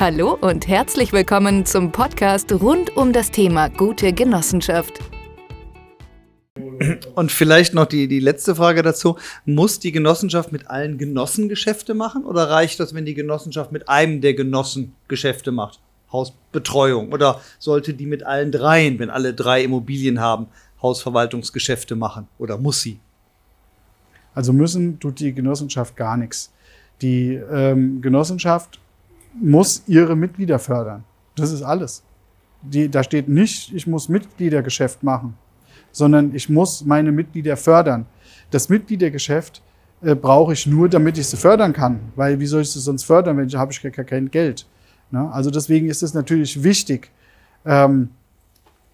Hallo und herzlich willkommen zum Podcast rund um das Thema gute Genossenschaft. Und vielleicht noch die, die letzte Frage dazu. Muss die Genossenschaft mit allen Genossen Geschäfte machen oder reicht das, wenn die Genossenschaft mit einem der Genossen Geschäfte macht? Hausbetreuung? Oder sollte die mit allen dreien, wenn alle drei Immobilien haben, Hausverwaltungsgeschäfte machen? Oder muss sie? Also müssen tut die Genossenschaft gar nichts. Die ähm, Genossenschaft muss ihre Mitglieder fördern. Das ist alles. Die, da steht nicht, ich muss Mitgliedergeschäft machen, sondern ich muss meine Mitglieder fördern. Das Mitgliedergeschäft äh, brauche ich nur, damit ich sie fördern kann. Weil wie soll ich sie sonst fördern, wenn ich habe ich gar kein Geld? Ne? Also deswegen ist es natürlich wichtig. Ähm,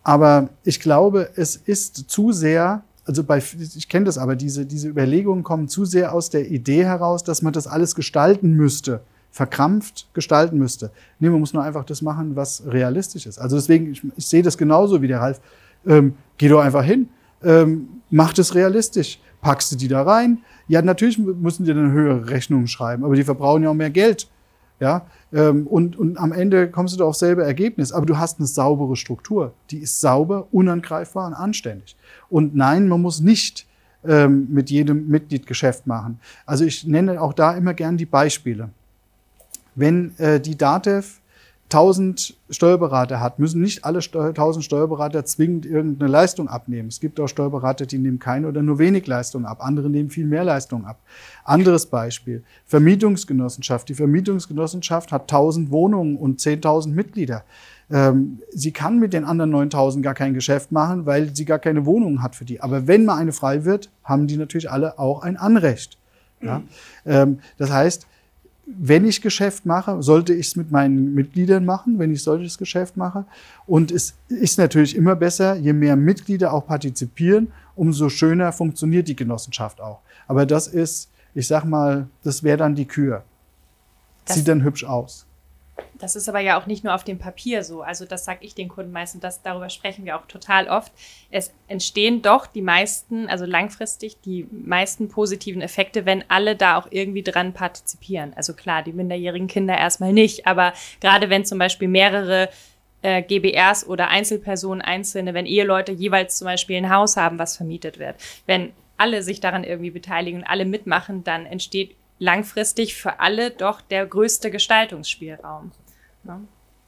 aber ich glaube, es ist zu sehr, also bei, ich kenne das aber, diese, diese Überlegungen kommen zu sehr aus der Idee heraus, dass man das alles gestalten müsste verkrampft gestalten müsste. Nee, man muss nur einfach das machen, was realistisch ist. Also deswegen, ich, ich sehe das genauso wie der Ralf. Ähm, geh doch einfach hin, ähm, mach das realistisch. Packst du die da rein? Ja, natürlich müssen die dann höhere Rechnungen schreiben, aber die verbrauchen ja auch mehr Geld. Ja, ähm, und, und am Ende kommst du doch auf selbe Ergebnis. Aber du hast eine saubere Struktur. Die ist sauber, unangreifbar und anständig. Und nein, man muss nicht ähm, mit jedem Mitglied Geschäft machen. Also ich nenne auch da immer gern die Beispiele. Wenn äh, die DATEV 1000 Steuerberater hat, müssen nicht alle 1000 Steuerberater zwingend irgendeine Leistung abnehmen. Es gibt auch Steuerberater, die nehmen keine oder nur wenig Leistung ab. Andere nehmen viel mehr Leistung ab. Anderes Beispiel. Vermietungsgenossenschaft. Die Vermietungsgenossenschaft hat 1000 Wohnungen und 10.000 Mitglieder. Ähm, sie kann mit den anderen 9000 gar kein Geschäft machen, weil sie gar keine Wohnungen hat für die. Aber wenn mal eine frei wird, haben die natürlich alle auch ein Anrecht. Ja? Mhm. Ähm, das heißt, wenn ich Geschäft mache, sollte ich es mit meinen Mitgliedern machen, wenn ich solches Geschäft mache. Und es ist natürlich immer besser, je mehr Mitglieder auch partizipieren, umso schöner funktioniert die Genossenschaft auch. Aber das ist, ich sag mal, das wäre dann die Kür. Das Sieht dann hübsch aus. Das ist aber ja auch nicht nur auf dem Papier so. Also das sage ich den Kunden meistens, das, darüber sprechen wir auch total oft. Es entstehen doch die meisten, also langfristig die meisten positiven Effekte, wenn alle da auch irgendwie dran partizipieren. Also klar, die minderjährigen Kinder erstmal nicht, aber gerade wenn zum Beispiel mehrere äh, GBRs oder Einzelpersonen, Einzelne, wenn Eheleute jeweils zum Beispiel ein Haus haben, was vermietet wird, wenn alle sich daran irgendwie beteiligen und alle mitmachen, dann entsteht langfristig für alle doch der größte Gestaltungsspielraum. Ne?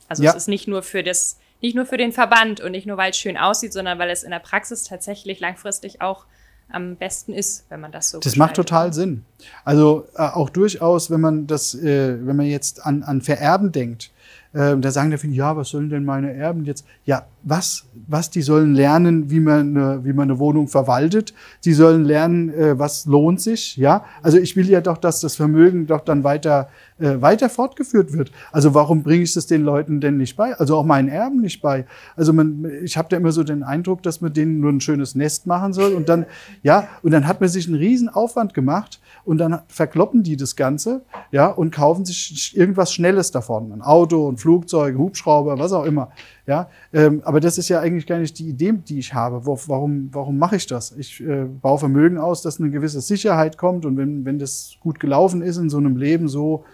Also ja. es ist nicht nur für das, nicht nur für den Verband und nicht nur, weil es schön aussieht, sondern weil es in der Praxis tatsächlich langfristig auch am besten ist, wenn man das so. Das macht total Sinn. Also äh, auch durchaus, wenn man das, äh, wenn man jetzt an, an Vererben denkt, äh, da sagen dafür, ja, was sollen denn meine Erben jetzt? Ja, was, was? Die sollen lernen, wie man, eine, wie man eine Wohnung verwaltet. Sie sollen lernen, äh, was lohnt sich. Ja, also ich will ja doch, dass das Vermögen doch dann weiter äh, weiter fortgeführt wird. Also warum bringe ich das den Leuten denn nicht bei? Also auch meinen Erben nicht bei. Also man, ich habe da immer so den Eindruck, dass man denen nur ein schönes Nest machen soll und dann ja und dann hat man sich einen riesen Aufwand gemacht und dann verkloppen die das Ganze ja und kaufen sich irgendwas Schnelles davon, ein Auto, ein Flugzeug, Hubschrauber, was auch immer. Ja, ähm, aber das ist ja eigentlich gar nicht die Idee, die ich habe. Wo, warum, warum mache ich das? Ich äh, baue Vermögen aus, dass eine gewisse Sicherheit kommt und wenn, wenn das gut gelaufen ist in so einem Leben, so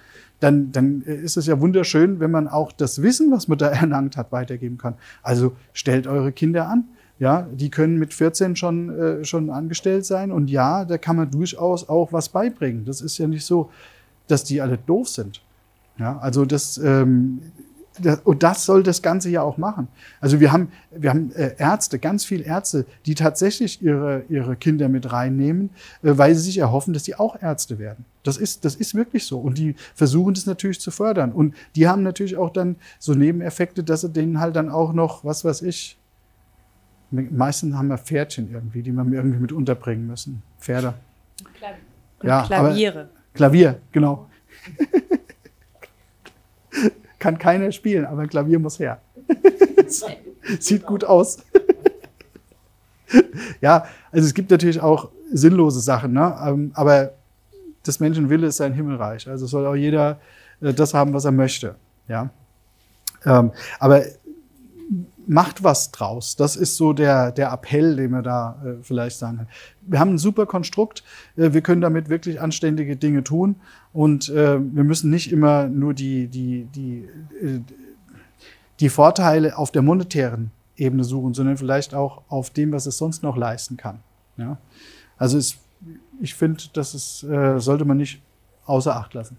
dann, dann ist es ja wunderschön, wenn man auch das Wissen, was man da erlangt hat, weitergeben kann. Also stellt eure Kinder an. Ja, die können mit 14 schon, äh, schon angestellt sein. Und ja, da kann man durchaus auch was beibringen. Das ist ja nicht so, dass die alle doof sind. Ja, also das, ähm, und das soll das Ganze ja auch machen. Also wir haben, wir haben äh, Ärzte, ganz viele Ärzte, die tatsächlich ihre, ihre Kinder mit reinnehmen, äh, weil sie sich erhoffen, dass die auch Ärzte werden. Das ist, das ist wirklich so. Und die versuchen das natürlich zu fördern. Und die haben natürlich auch dann so Nebeneffekte, dass sie denen halt dann auch noch, was weiß ich, meistens haben wir Pferdchen irgendwie, die wir irgendwie mit unterbringen müssen. Pferde. Und ja, Klaviere. Klavier, genau. kann keiner spielen, aber ein Klavier muss her. Sieht gut aus. ja, also es gibt natürlich auch sinnlose Sachen, ne? Ähm, aber des Menschen Wille ist sein Himmelreich. Also soll auch jeder äh, das haben, was er möchte. Ja. Ähm, aber macht was draus. Das ist so der, der Appell, den wir da äh, vielleicht sagen. Wir haben ein super Konstrukt. Äh, wir können damit wirklich anständige Dinge tun. Und äh, wir müssen nicht immer nur die, die, die, äh, die Vorteile auf der monetären Ebene suchen, sondern vielleicht auch auf dem, was es sonst noch leisten kann. Ja? Also es, ich finde, das ist, äh, sollte man nicht außer Acht lassen.